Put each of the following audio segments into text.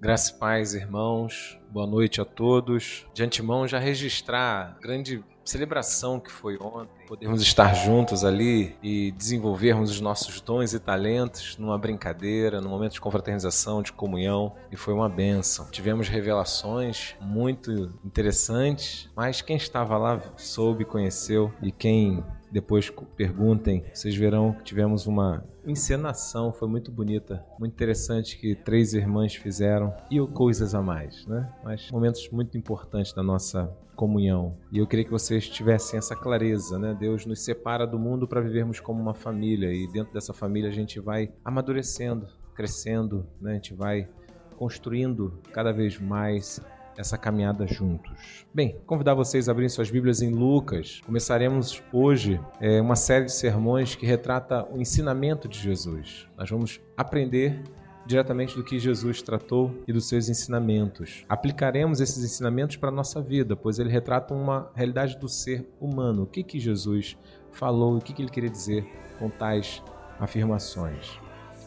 Graças e paz, irmãos. Boa noite a todos. De antemão, já registrar a grande celebração que foi ontem. Podermos estar juntos ali e desenvolvermos os nossos dons e talentos numa brincadeira, num momento de confraternização, de comunhão. E foi uma benção. Tivemos revelações muito interessantes, mas quem estava lá soube, conheceu. E quem depois perguntem, vocês verão que tivemos uma encenação, foi muito bonita, muito interessante que três irmãs fizeram e coisas a mais, né? Mas momentos muito importantes da nossa comunhão. E eu queria que vocês tivessem essa clareza, né? Deus nos separa do mundo para vivermos como uma família e dentro dessa família a gente vai amadurecendo, crescendo, né? A gente vai construindo cada vez mais essa caminhada juntos. Bem, convidar vocês a abrirem suas Bíblias em Lucas. Começaremos hoje é, uma série de sermões que retrata o ensinamento de Jesus. Nós vamos aprender diretamente do que Jesus tratou e dos seus ensinamentos. Aplicaremos esses ensinamentos para a nossa vida, pois ele retrata uma realidade do ser humano. O que, que Jesus falou, o que, que ele queria dizer com tais afirmações.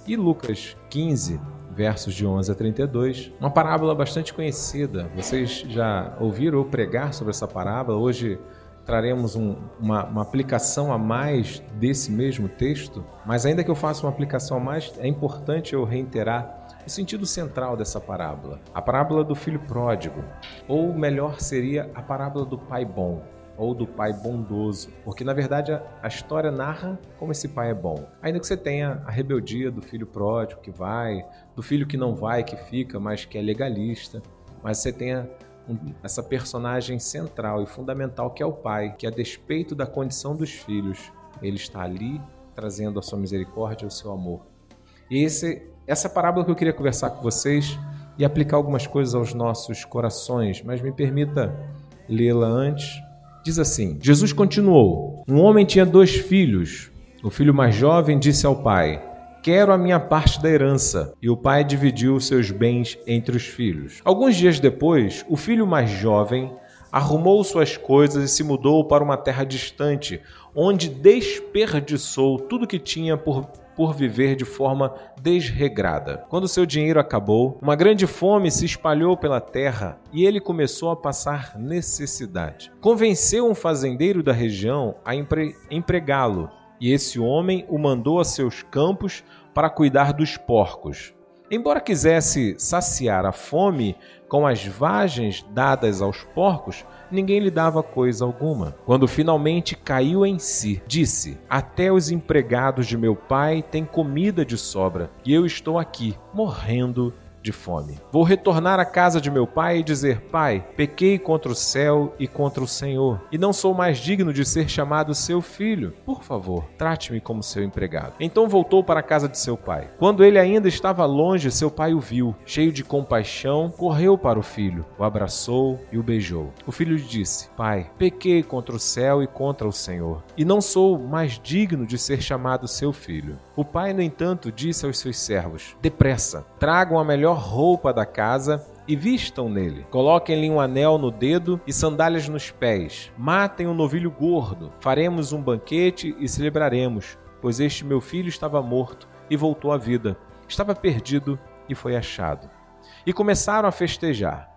E Lucas 15, versos de 11 a 32, uma parábola bastante conhecida. Vocês já ouviram eu pregar sobre essa parábola? Hoje traremos um, uma, uma, aplicação a mais desse mesmo texto, mas ainda que eu faça uma aplicação a mais, é importante eu reiterar o sentido central dessa parábola. A parábola do filho pródigo, ou melhor seria a parábola do pai bom ou do pai bondoso, porque na verdade a, a, história narra como esse pai é bom. Ainda que você tenha a rebeldia do filho pródigo que vai, do filho que não vai, que fica, mas que é legalista, mas você tenha essa personagem central e fundamental que é o pai, que a despeito da condição dos filhos, ele está ali trazendo a sua misericórdia e o seu amor. E esse, essa parábola que eu queria conversar com vocês e aplicar algumas coisas aos nossos corações, mas me permita lê-la antes Diz assim: Jesus continuou: Um homem tinha dois filhos. O filho mais jovem disse ao pai: Quero a minha parte da herança. E o pai dividiu seus bens entre os filhos. Alguns dias depois, o filho mais jovem arrumou suas coisas e se mudou para uma terra distante, onde desperdiçou tudo que tinha por por viver de forma desregrada. Quando seu dinheiro acabou, uma grande fome se espalhou pela terra e ele começou a passar necessidade. Convenceu um fazendeiro da região a empre empregá-lo, e esse homem o mandou a seus campos para cuidar dos porcos. Embora quisesse saciar a fome com as vagens dadas aos porcos, ninguém lhe dava coisa alguma. Quando finalmente caiu em si, disse: Até os empregados de meu pai têm comida de sobra, e eu estou aqui, morrendo de fome. Vou retornar à casa de meu pai e dizer: Pai, pequei contra o céu e contra o Senhor, e não sou mais digno de ser chamado seu filho. Por favor, trate-me como seu empregado. Então voltou para a casa de seu pai. Quando ele ainda estava longe, seu pai o viu. Cheio de compaixão, correu para o filho, o abraçou e o beijou. O filho lhe disse: Pai, pequei contra o céu e contra o Senhor, e não sou mais digno de ser chamado seu filho. O pai, no entanto, disse aos seus servos: Depressa, tragam a melhor melhor roupa da casa e vistam nele. Coloquem-lhe um anel no dedo e sandálias nos pés. Matem um novilho gordo. Faremos um banquete e celebraremos, pois este meu filho estava morto e voltou à vida. Estava perdido e foi achado. E começaram a festejar.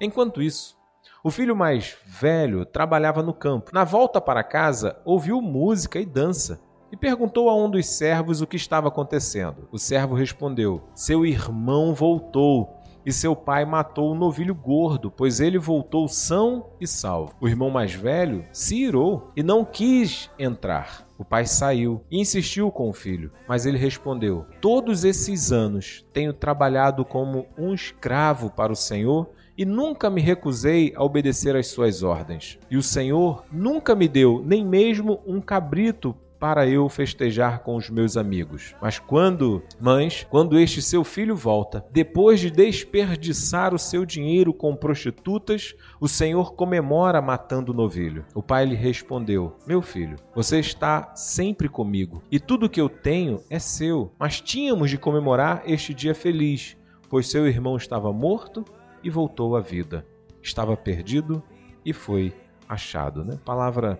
Enquanto isso, o filho mais velho trabalhava no campo. Na volta para casa, ouviu música e dança e perguntou a um dos servos o que estava acontecendo. O servo respondeu: Seu irmão voltou e seu pai matou o novilho gordo, pois ele voltou são e salvo. O irmão mais velho se irou e não quis entrar. O pai saiu e insistiu com o filho, mas ele respondeu: Todos esses anos tenho trabalhado como um escravo para o Senhor e nunca me recusei a obedecer às suas ordens. E o Senhor nunca me deu nem mesmo um cabrito para eu festejar com os meus amigos. Mas quando, mães, quando este seu filho volta, depois de desperdiçar o seu dinheiro com prostitutas, o Senhor comemora matando o novilho. O pai lhe respondeu: Meu filho, você está sempre comigo e tudo que eu tenho é seu. Mas tínhamos de comemorar este dia feliz, pois seu irmão estava morto e voltou à vida. Estava perdido e foi achado. Né? Palavra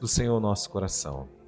do Senhor nosso coração.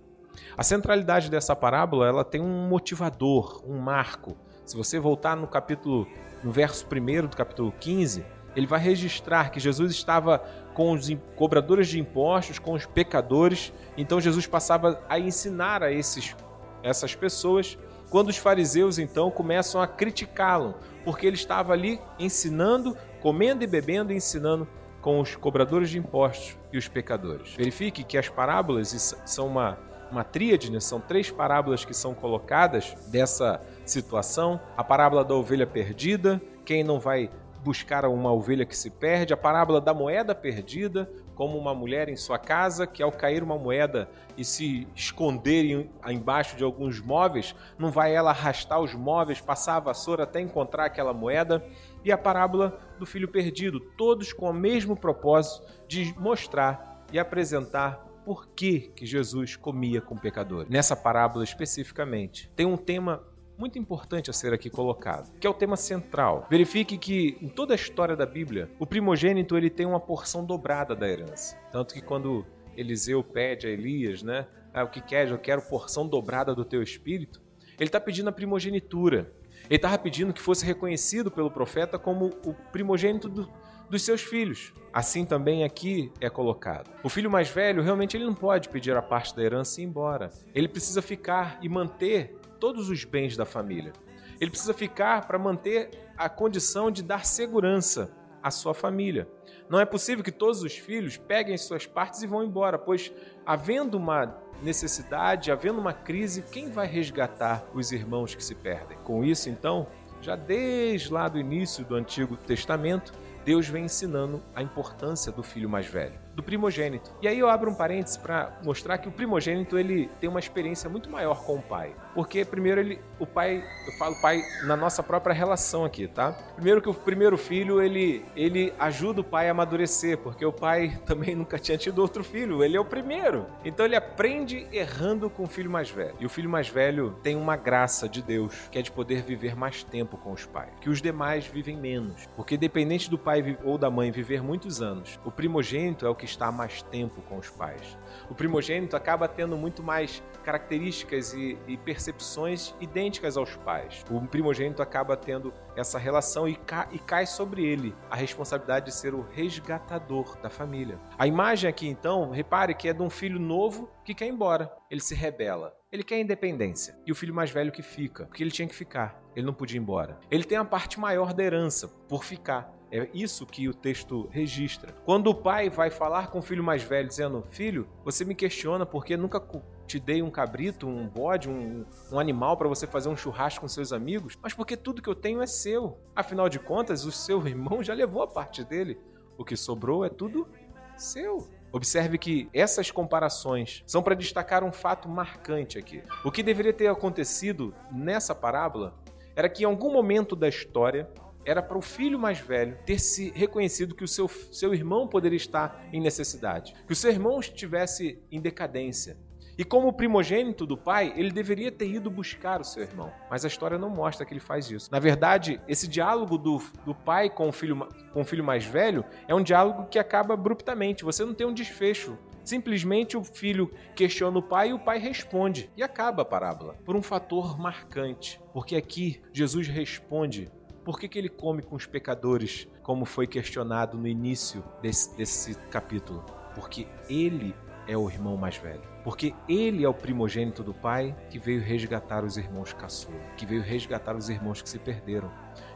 A centralidade dessa parábola ela tem um motivador, um marco. Se você voltar no capítulo no verso 1 do capítulo 15, ele vai registrar que Jesus estava com os cobradores de impostos, com os pecadores. Então Jesus passava a ensinar a esses, essas pessoas. Quando os fariseus então começam a criticá-lo, porque ele estava ali ensinando, comendo e bebendo e ensinando com os cobradores de impostos e os pecadores. Verifique que as parábolas são uma, uma tríade, né? são três parábolas que são colocadas dessa situação: a parábola da ovelha perdida, quem não vai buscar uma ovelha que se perde, a parábola da moeda perdida, como uma mulher em sua casa que ao cair uma moeda e se esconder embaixo de alguns móveis, não vai ela arrastar os móveis, passar a vassoura até encontrar aquela moeda, e a parábola do filho perdido, todos com o mesmo propósito de mostrar e apresentar por que, que Jesus comia com pecadores. Nessa parábola especificamente, tem um tema muito importante a ser aqui colocado, que é o tema central. Verifique que em toda a história da Bíblia, o primogênito ele tem uma porção dobrada da herança. Tanto que quando Eliseu pede a Elias, né, ah, o que quer, eu quero porção dobrada do teu espírito, ele está pedindo a primogenitura. Ele estava pedindo que fosse reconhecido pelo profeta como o primogênito do, dos seus filhos. Assim também aqui é colocado. O filho mais velho realmente ele não pode pedir a parte da herança e ir embora. Ele precisa ficar e manter todos os bens da família. Ele precisa ficar para manter a condição de dar segurança à sua família. Não é possível que todos os filhos peguem suas partes e vão embora, pois havendo uma necessidade, havendo uma crise, quem vai resgatar os irmãos que se perdem? Com isso, então, já desde lá do início do Antigo Testamento, Deus vem ensinando a importância do filho mais velho do primogênito. E aí eu abro um parênteses para mostrar que o primogênito ele tem uma experiência muito maior com o pai. Porque primeiro ele, o pai, eu falo pai na nossa própria relação aqui, tá? Primeiro que o primeiro filho ele ele ajuda o pai a amadurecer, porque o pai também nunca tinha tido outro filho, ele é o primeiro. Então ele aprende errando com o filho mais velho. E o filho mais velho tem uma graça de Deus, que é de poder viver mais tempo com os pais, que os demais vivem menos. Porque dependente do pai ou da mãe viver muitos anos, o primogênito é o que que está mais tempo com os pais. O primogênito acaba tendo muito mais características e, e percepções idênticas aos pais. O primogênito acaba tendo essa relação e, ca, e cai sobre ele a responsabilidade de ser o resgatador da família. A imagem aqui, então, repare que é de um filho novo que quer ir embora. Ele se rebela. Ele quer independência. E o filho mais velho que fica, porque ele tinha que ficar. Ele não podia ir embora. Ele tem a parte maior da herança, por ficar. É isso que o texto registra. Quando o pai vai falar com o filho mais velho, dizendo: Filho, você me questiona porque nunca te dei um cabrito, um bode, um, um animal para você fazer um churrasco com seus amigos, mas porque tudo que eu tenho é seu. Afinal de contas, o seu irmão já levou a parte dele. O que sobrou é tudo seu. Observe que essas comparações são para destacar um fato marcante aqui. O que deveria ter acontecido nessa parábola era que em algum momento da história era para o filho mais velho ter se reconhecido que o seu, seu irmão poderia estar em necessidade, que o seu irmão estivesse em decadência. E como primogênito do pai, ele deveria ter ido buscar o seu irmão. Mas a história não mostra que ele faz isso. Na verdade, esse diálogo do, do pai com o, filho, com o filho mais velho é um diálogo que acaba abruptamente. Você não tem um desfecho. Simplesmente o filho questiona o pai e o pai responde. E acaba a parábola. Por um fator marcante. Porque aqui Jesus responde por que, que ele come com os pecadores, como foi questionado no início desse, desse capítulo? Porque ele é o irmão mais velho. Porque ele é o primogênito do pai que veio resgatar os irmãos caçula, que veio resgatar os irmãos que se perderam,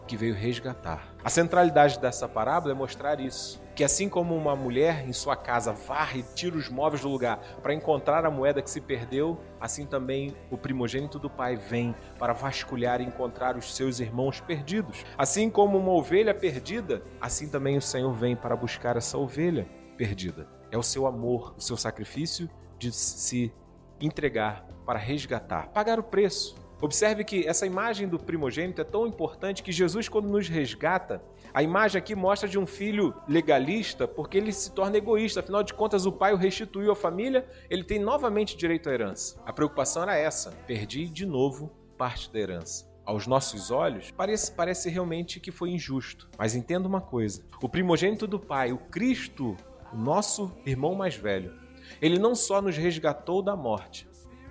que veio resgatar. A centralidade dessa parábola é mostrar isso que assim como uma mulher em sua casa varre e tira os móveis do lugar para encontrar a moeda que se perdeu, assim também o primogênito do pai vem para vasculhar e encontrar os seus irmãos perdidos. Assim como uma ovelha perdida, assim também o Senhor vem para buscar essa ovelha perdida. É o seu amor, o seu sacrifício de se entregar para resgatar, pagar o preço Observe que essa imagem do primogênito é tão importante que Jesus, quando nos resgata, a imagem aqui mostra de um filho legalista porque ele se torna egoísta. Afinal de contas, o pai o restituiu à família, ele tem novamente direito à herança. A preocupação era essa: perdi de novo parte da herança. Aos nossos olhos, parece, parece realmente que foi injusto. Mas entenda uma coisa: o primogênito do pai, o Cristo, o nosso irmão mais velho, ele não só nos resgatou da morte,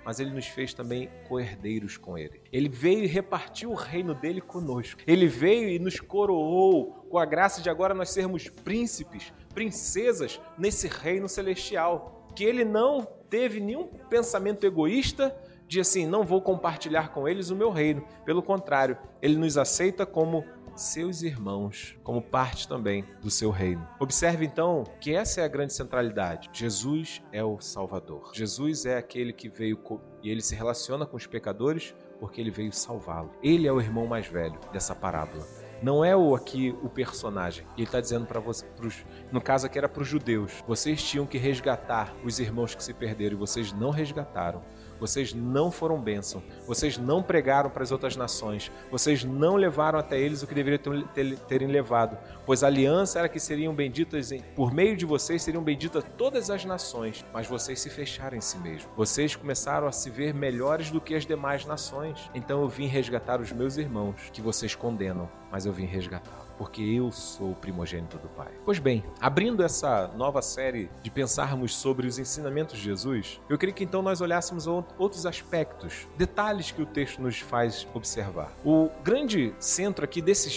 mas ele nos fez também coerdeiros com ele. Ele veio e repartiu o reino dele conosco. Ele veio e nos coroou com a graça de agora nós sermos príncipes, princesas nesse reino celestial. Que ele não teve nenhum pensamento egoísta de assim, não vou compartilhar com eles o meu reino. Pelo contrário, ele nos aceita como seus irmãos, como parte também do seu reino. Observe então que essa é a grande centralidade. Jesus é o Salvador. Jesus é aquele que veio e ele se relaciona com os pecadores porque ele veio salvá-lo. Ele é o irmão mais velho dessa parábola. Não é o aqui o personagem. Ele está dizendo para você, pros, no caso aqui era para os judeus. Vocês tinham que resgatar os irmãos que se perderam e vocês não resgataram. Vocês não foram bênção. Vocês não pregaram para as outras nações. Vocês não levaram até eles o que deveriam ter, terem levado. Pois a aliança era que seriam benditas, por meio de vocês seriam benditas todas as nações. Mas vocês se fecharam em si mesmos. Vocês começaram a se ver melhores do que as demais nações. Então eu vim resgatar os meus irmãos, que vocês condenam, mas eu vim resgatar porque eu sou o primogênito do Pai. Pois bem, abrindo essa nova série de pensarmos sobre os ensinamentos de Jesus, eu queria que então nós olhássemos outros aspectos, detalhes que o texto nos faz observar. O grande centro aqui desse,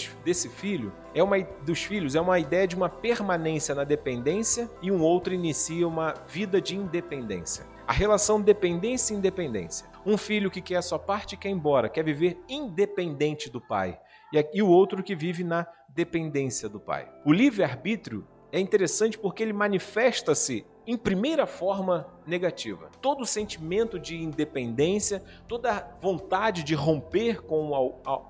filho é uma dos filhos é uma ideia de uma permanência na dependência e um outro inicia uma vida de independência. A relação dependência independência. Um filho que quer a sua parte e quer ir embora, quer viver independente do pai. E o outro que vive na dependência do pai. O livre-arbítrio é interessante porque ele manifesta-se em primeira forma negativa. Todo sentimento de independência, toda vontade de romper com,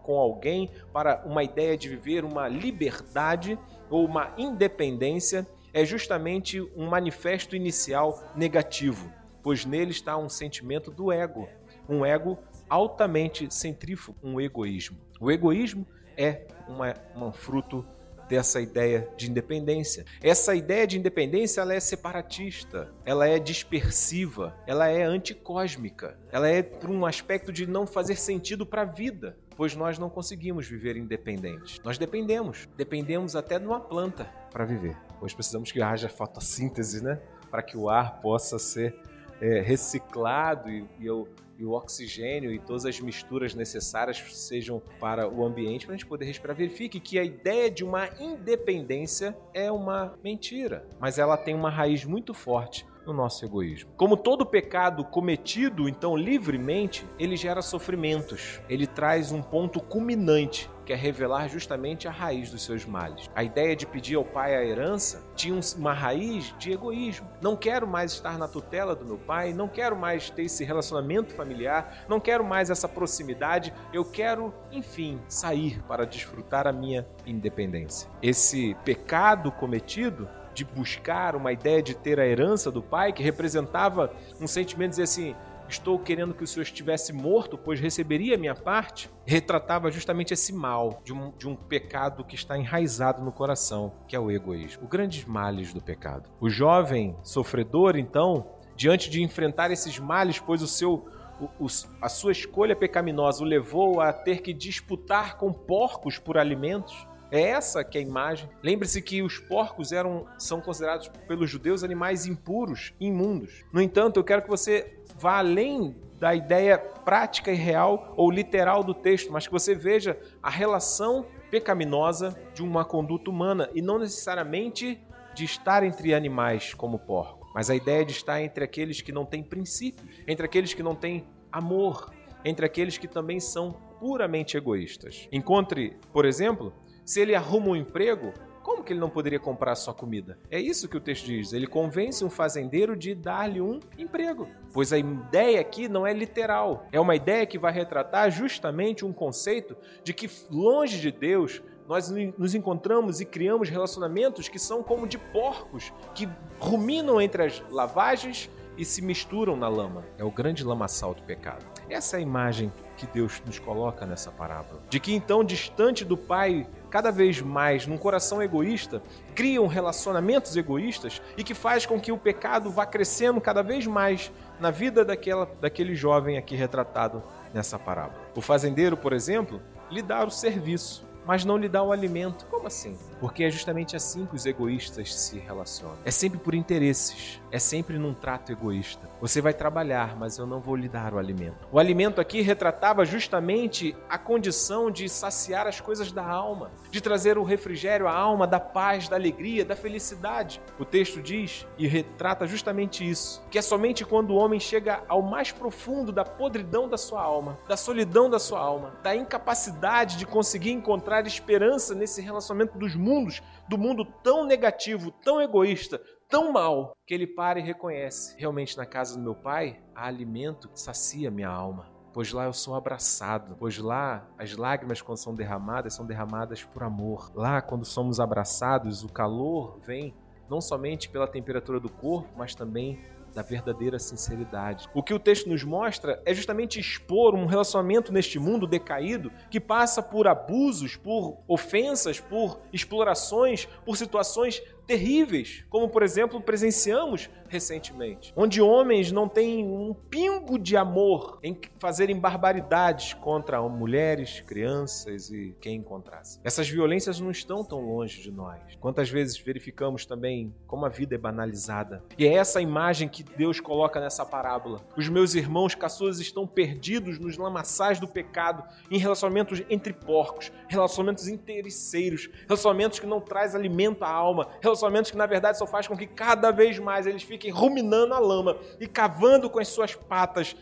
com alguém para uma ideia de viver uma liberdade ou uma independência é justamente um manifesto inicial negativo, pois nele está um sentimento do ego, um ego altamente centrífugo, um egoísmo. O egoísmo é uma, um fruto dessa ideia de independência. Essa ideia de independência ela é separatista, ela é dispersiva, ela é anticósmica, ela é por um aspecto de não fazer sentido para a vida, pois nós não conseguimos viver independentes. Nós dependemos, dependemos até de uma planta para viver, pois precisamos que haja fotossíntese, né, para que o ar possa ser é, reciclado e, e eu e o oxigênio e todas as misturas necessárias sejam para o ambiente para a gente poder respirar. Verifique que a ideia de uma independência é uma mentira, mas ela tem uma raiz muito forte no nosso egoísmo. Como todo pecado cometido, então, livremente, ele gera sofrimentos. Ele traz um ponto culminante, que é revelar justamente a raiz dos seus males. A ideia de pedir ao pai a herança tinha uma raiz de egoísmo. Não quero mais estar na tutela do meu pai, não quero mais ter esse relacionamento familiar, não quero mais essa proximidade, eu quero, enfim, sair para desfrutar a minha independência. Esse pecado cometido de buscar uma ideia de ter a herança do pai, que representava um sentimento de dizer assim: estou querendo que o Senhor estivesse morto, pois receberia a minha parte, retratava justamente esse mal de um, de um pecado que está enraizado no coração, que é o egoísmo. Os grandes males do pecado. O jovem sofredor, então, diante de enfrentar esses males, pois o seu o, o, a sua escolha pecaminosa o levou a ter que disputar com porcos por alimentos, é essa que é a imagem. Lembre-se que os porcos eram, são considerados pelos judeus animais impuros, imundos. No entanto, eu quero que você vá além da ideia prática e real ou literal do texto, mas que você veja a relação pecaminosa de uma conduta humana e não necessariamente de estar entre animais como porco, mas a ideia de estar entre aqueles que não têm princípios, entre aqueles que não têm amor, entre aqueles que também são puramente egoístas. Encontre, por exemplo, se ele arruma um emprego, como que ele não poderia comprar sua comida? É isso que o texto diz. Ele convence um fazendeiro de dar-lhe um emprego. Pois a ideia aqui não é literal. É uma ideia que vai retratar justamente um conceito de que longe de Deus nós nos encontramos e criamos relacionamentos que são como de porcos que ruminam entre as lavagens e se misturam na lama. É o grande lamaçal do pecado. Essa é a imagem que Deus nos coloca nessa parábola. De que então, distante do Pai, cada vez mais num coração egoísta, criam relacionamentos egoístas e que faz com que o pecado vá crescendo cada vez mais na vida daquela, daquele jovem aqui retratado nessa parábola. O fazendeiro, por exemplo, lhe dá o serviço. Mas não lhe dá o alimento. Como assim? Porque é justamente assim que os egoístas se relacionam. É sempre por interesses, é sempre num trato egoísta. Você vai trabalhar, mas eu não vou lhe dar o alimento. O alimento aqui retratava justamente a condição de saciar as coisas da alma, de trazer o refrigério à alma da paz, da alegria, da felicidade. O texto diz e retrata justamente isso, que é somente quando o homem chega ao mais profundo da podridão da sua alma, da solidão da sua alma, da incapacidade de conseguir encontrar esperança nesse relacionamento dos mundos, do mundo tão negativo, tão egoísta, tão mal, que ele para e reconhece: realmente na casa do meu pai há alimento que sacia minha alma. Pois lá eu sou abraçado, pois lá as lágrimas, quando são derramadas, são derramadas por amor. Lá, quando somos abraçados, o calor vem não somente pela temperatura do corpo, mas também da verdadeira sinceridade. O que o texto nos mostra é justamente expor um relacionamento neste mundo decaído que passa por abusos, por ofensas, por explorações, por situações terríveis, como por exemplo presenciamos recentemente, onde homens não têm um pingo de amor em fazerem barbaridades contra mulheres, crianças e quem encontrasse. Essas violências não estão tão longe de nós. Quantas vezes verificamos também como a vida é banalizada? E é essa imagem que Deus coloca nessa parábola. Os meus irmãos caçulas estão perdidos nos lamaçais do pecado, em relacionamentos entre porcos, relacionamentos interesseiros, relacionamentos que não traz alimento à alma, relacionamentos que na verdade só faz com que cada vez mais eles fiquem ruminando a lama e cavando com as suas patas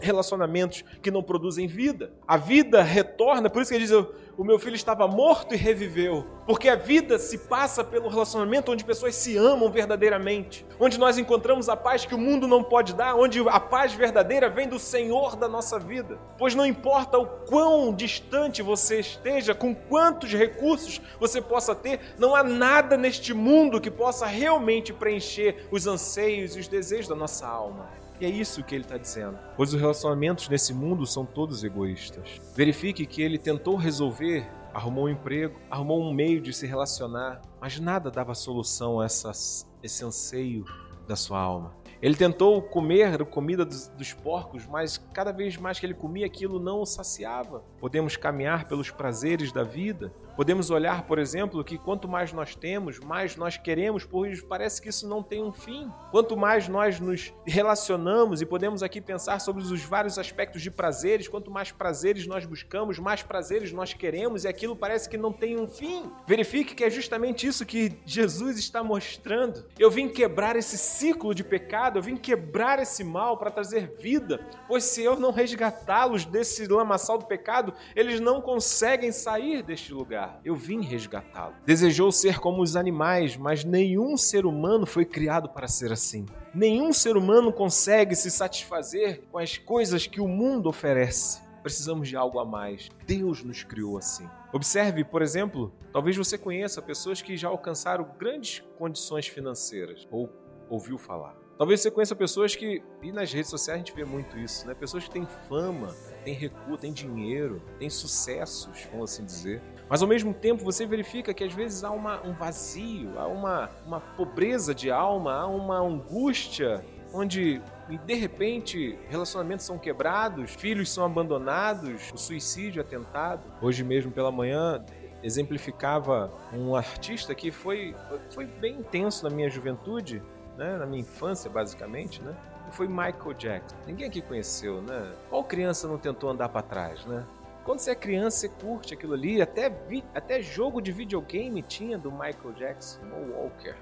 relacionamentos que não produzem vida. A vida retorna, por isso que ele diz: o meu filho estava morto e reviveu. Porque a vida se passa pelo relacionamento onde pessoas se amam verdadeiramente, onde nós encontramos a paz que o mundo não pode dar, onde a paz verdadeira vem do Senhor da nossa vida. Pois não importa o quão distante você esteja, com quantos recursos você possa ter, não há nada neste mundo que possa realmente preencher os anseios e os desejos da nossa alma. E é isso que ele está dizendo. Pois os relacionamentos nesse mundo são todos egoístas. Verifique que ele tentou resolver, arrumou um emprego, arrumou um meio de se relacionar, mas nada dava solução a essas, esse anseio da sua alma. Ele tentou comer a comida dos, dos, porcos, mas cada vez mais que ele comia aquilo não o saciava. Podemos caminhar pelos prazeres da vida, Podemos olhar, por exemplo, que quanto mais nós temos, mais nós queremos, pois parece que isso não tem um fim. Quanto mais nós nos relacionamos, e podemos aqui pensar sobre os vários aspectos de prazeres, quanto mais prazeres nós buscamos, mais prazeres nós queremos, e aquilo parece que não tem um fim. Verifique que é justamente isso que Jesus está mostrando. Eu vim quebrar esse ciclo de pecado, eu vim quebrar esse mal para trazer vida, pois se eu não resgatá-los desse lamaçal do pecado, eles não conseguem sair deste lugar resgatar. Eu vim resgatá-lo. Desejou ser como os animais, mas nenhum ser humano foi criado para ser assim. Nenhum ser humano consegue se satisfazer com as coisas que o mundo oferece. Precisamos de algo a mais. Deus nos criou assim. Observe, por exemplo, talvez você conheça pessoas que já alcançaram grandes condições financeiras ou ouviu falar. Talvez você conheça pessoas que, e nas redes sociais a gente vê muito isso, né? Pessoas que têm fama, têm recurso, têm dinheiro, têm sucessos, vamos assim dizer, mas ao mesmo tempo você verifica que às vezes há uma, um vazio, há uma, uma pobreza de alma, há uma angústia, onde de repente relacionamentos são quebrados, filhos são abandonados, o suicídio é tentado. Hoje mesmo pela manhã exemplificava um artista que foi, foi bem intenso na minha juventude, né, na minha infância basicamente, né? Foi Michael Jackson. Ninguém aqui conheceu, né? Qual criança não tentou andar para trás, né? Quando você é criança, você curte aquilo ali. Até, vi, até jogo de videogame tinha do Michael Jackson, o Walker.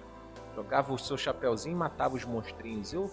Jogava o seu chapéuzinho e matava os monstrinhos. Eu.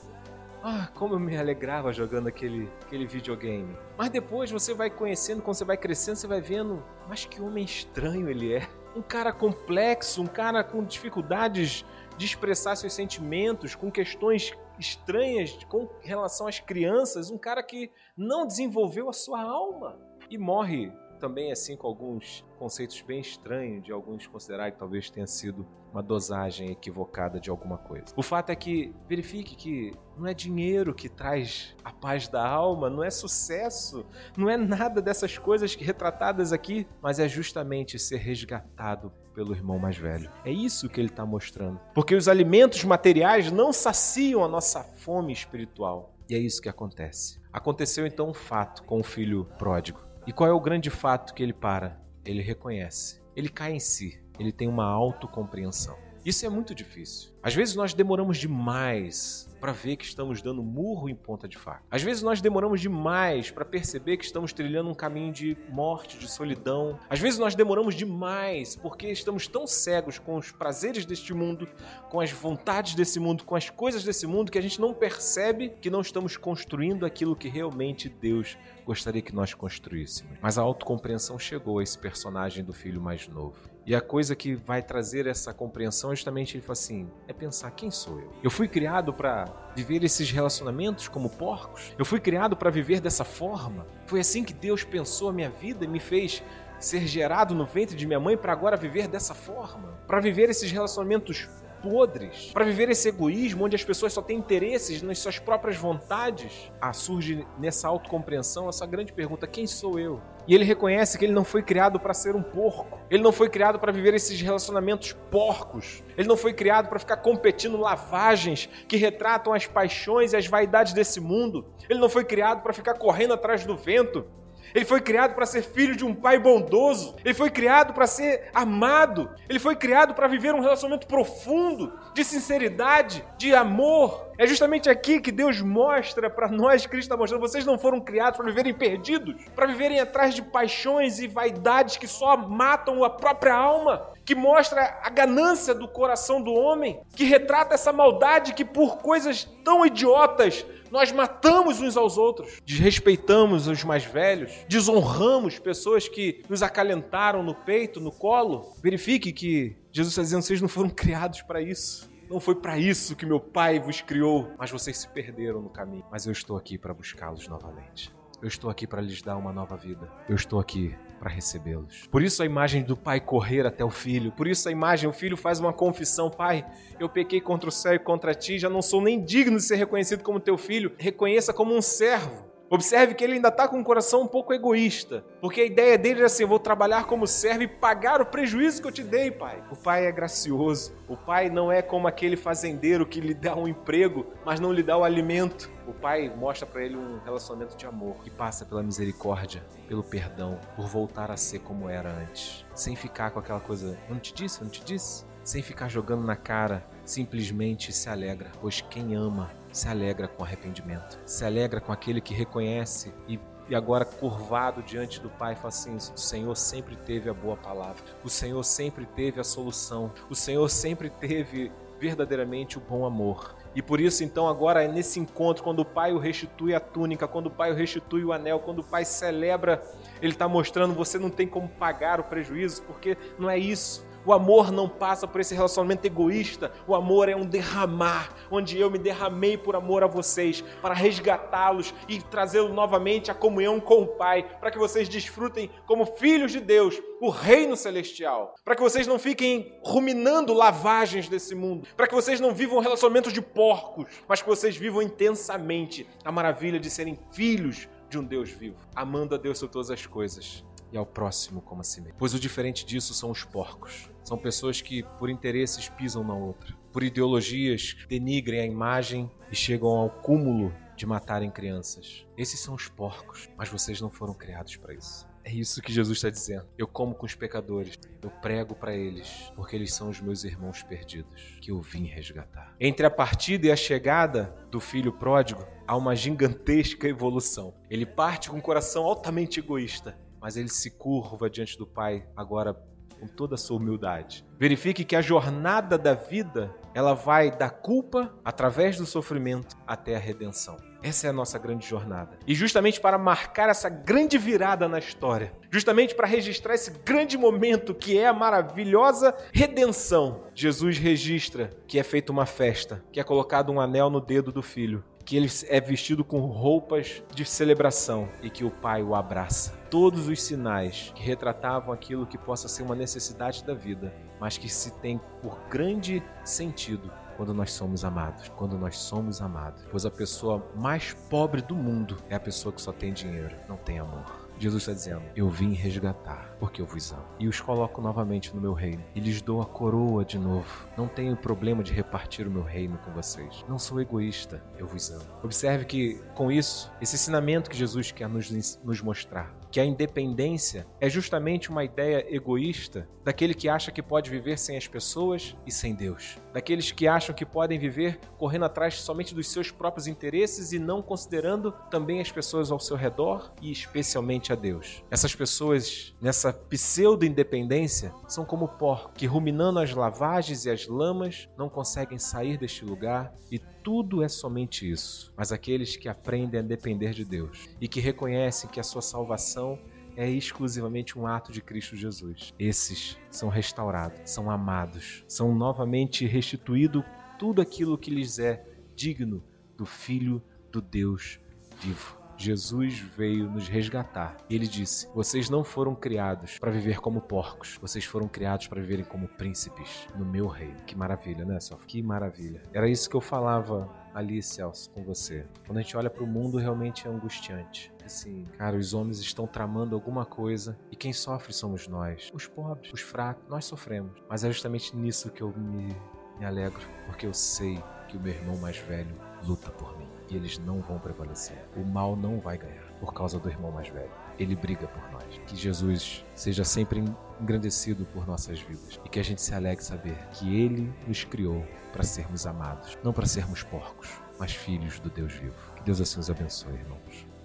Ah, como eu me alegrava jogando aquele, aquele videogame. Mas depois você vai conhecendo, quando você vai crescendo, você vai vendo, mas que homem estranho ele é. Um cara complexo, um cara com dificuldades de expressar seus sentimentos, com questões estranhas com relação às crianças, um cara que não desenvolveu a sua alma e morre também assim com alguns conceitos bem estranhos de alguns considerar que talvez tenha sido uma dosagem equivocada de alguma coisa. O fato é que verifique que não é dinheiro que traz a paz da alma, não é sucesso, não é nada dessas coisas retratadas aqui, mas é justamente ser resgatado pelo irmão mais velho. É isso que ele está mostrando. Porque os alimentos materiais não saciam a nossa fome espiritual. E é isso que acontece. Aconteceu então um fato com o filho pródigo. E qual é o grande fato que ele para? ele reconhece, ele cai em si, ele tem uma autocompreensão. Isso é muito difícil. Às vezes nós demoramos demais para ver que estamos dando murro em ponta de faca. Às vezes nós demoramos demais para perceber que estamos trilhando um caminho de morte, de solidão. Às vezes nós demoramos demais porque estamos tão cegos com os prazeres deste mundo, com as vontades desse mundo, com as coisas desse mundo que a gente não percebe que não estamos construindo aquilo que realmente Deus gostaria que nós construíssemos. Mas a autocompreensão chegou a esse personagem do filho mais novo. E a coisa que vai trazer essa compreensão é justamente ele fala assim: é pensar quem sou eu. Eu fui criado para viver esses relacionamentos como porcos. Eu fui criado para viver dessa forma. Foi assim que Deus pensou a minha vida e me fez ser gerado no ventre de minha mãe para agora viver dessa forma, para viver esses relacionamentos podres, para viver esse egoísmo onde as pessoas só têm interesses nas suas próprias vontades. Ah, surge nessa autocompreensão essa grande pergunta: quem sou eu? E ele reconhece que ele não foi criado para ser um porco. Ele não foi criado para viver esses relacionamentos porcos. Ele não foi criado para ficar competindo lavagens que retratam as paixões e as vaidades desse mundo. Ele não foi criado para ficar correndo atrás do vento. Ele foi criado para ser filho de um pai bondoso. Ele foi criado para ser amado. Ele foi criado para viver um relacionamento profundo, de sinceridade, de amor. É justamente aqui que Deus mostra para nós, Cristo está mostrando, vocês não foram criados para viverem perdidos, para viverem atrás de paixões e vaidades que só matam a própria alma, que mostra a ganância do coração do homem, que retrata essa maldade que por coisas tão idiotas nós matamos uns aos outros, desrespeitamos os mais velhos, desonramos pessoas que nos acalentaram no peito, no colo. Verifique que Jesus está dizendo: vocês não foram criados para isso. Não foi para isso que meu pai vos criou, mas vocês se perderam no caminho. Mas eu estou aqui para buscá-los novamente. Eu estou aqui para lhes dar uma nova vida. Eu estou aqui para recebê-los. Por isso a imagem do pai correr até o filho. Por isso a imagem, o filho faz uma confissão: Pai, eu pequei contra o céu e contra ti, já não sou nem digno de ser reconhecido como teu filho. Reconheça como um servo. Observe que ele ainda está com um coração um pouco egoísta, porque a ideia dele era assim: eu vou trabalhar como servo e pagar o prejuízo que eu te dei, pai. O pai é gracioso. O pai não é como aquele fazendeiro que lhe dá um emprego, mas não lhe dá o alimento. O pai mostra para ele um relacionamento de amor que passa pela misericórdia, pelo perdão, por voltar a ser como era antes, sem ficar com aquela coisa: eu não te disse, eu não te disse. Sem ficar jogando na cara, simplesmente se alegra, pois quem ama se alegra com arrependimento, se alegra com aquele que reconhece e e agora curvado diante do Pai, fala assim: o Senhor sempre teve a boa palavra, o Senhor sempre teve a solução, o Senhor sempre teve verdadeiramente o bom amor. E por isso, então, agora é nesse encontro, quando o Pai o restitui a túnica, quando o Pai o restitui o anel, quando o Pai celebra, ele está mostrando: você não tem como pagar o prejuízo, porque não é isso. O amor não passa por esse relacionamento egoísta. O amor é um derramar, onde eu me derramei por amor a vocês, para resgatá-los e trazê-los novamente à comunhão com o Pai, para que vocês desfrutem como filhos de Deus o reino celestial, para que vocês não fiquem ruminando lavagens desse mundo, para que vocês não vivam relacionamentos de porcos, mas que vocês vivam intensamente a maravilha de serem filhos de um Deus vivo, amando a Deus sobre todas as coisas e ao próximo como a si mesmo. Pois o diferente disso são os porcos. São pessoas que, por interesses, pisam na outra. Por ideologias, denigrem a imagem e chegam ao cúmulo de matarem crianças. Esses são os porcos, mas vocês não foram criados para isso. É isso que Jesus está dizendo. Eu como com os pecadores, eu prego para eles, porque eles são os meus irmãos perdidos, que eu vim resgatar. Entre a partida e a chegada do filho pródigo, há uma gigantesca evolução. Ele parte com um coração altamente egoísta, mas ele se curva diante do Pai agora com toda a sua humildade. Verifique que a jornada da vida, ela vai da culpa através do sofrimento até a redenção. Essa é a nossa grande jornada. E justamente para marcar essa grande virada na história, justamente para registrar esse grande momento que é a maravilhosa redenção, Jesus registra que é feita uma festa, que é colocado um anel no dedo do filho, que ele é vestido com roupas de celebração e que o pai o abraça. Todos os sinais que retratavam aquilo que possa ser uma necessidade da vida, mas que se tem por grande sentido quando nós somos amados. Quando nós somos amados. Pois a pessoa mais pobre do mundo é a pessoa que só tem dinheiro, não tem amor. Jesus está dizendo: Eu vim resgatar, porque eu vos amo. E os coloco novamente no meu reino. E lhes dou a coroa de novo. Não tenho problema de repartir o meu reino com vocês. Não sou egoísta, eu vos amo. Observe que, com isso, esse ensinamento que Jesus quer nos, nos mostrar que a independência é justamente uma ideia egoísta daquele que acha que pode viver sem as pessoas e sem Deus, daqueles que acham que podem viver correndo atrás somente dos seus próprios interesses e não considerando também as pessoas ao seu redor e especialmente a Deus. Essas pessoas nessa pseudo-independência são como porcos que ruminando as lavagens e as lamas não conseguem sair deste lugar e tudo é somente isso. Mas aqueles que aprendem a depender de Deus e que reconhecem que a sua salvação é exclusivamente um ato de Cristo Jesus. Esses são restaurados, são amados, são novamente restituído tudo aquilo que lhes é digno do Filho do Deus vivo. Jesus veio nos resgatar. Ele disse: Vocês não foram criados para viver como porcos, vocês foram criados para viverem como príncipes no meu reino. Que maravilha, né, Sofia? Que maravilha. Era isso que eu falava ali, Celso, com você. Quando a gente olha para o mundo, realmente é angustiante. Assim, cara, os homens estão tramando alguma coisa e quem sofre somos nós. Os pobres, os fracos, nós sofremos. Mas é justamente nisso que eu me, me alegro, porque eu sei que o meu irmão mais velho luta por mim e eles não vão prevalecer. O mal não vai ganhar por causa do irmão mais velho. Ele briga por nós. Que Jesus seja sempre engrandecido por nossas vidas e que a gente se alegre saber que Ele nos criou para sermos amados, não para sermos porcos, mas filhos do Deus vivo. Que Deus assim os abençoe, irmãos.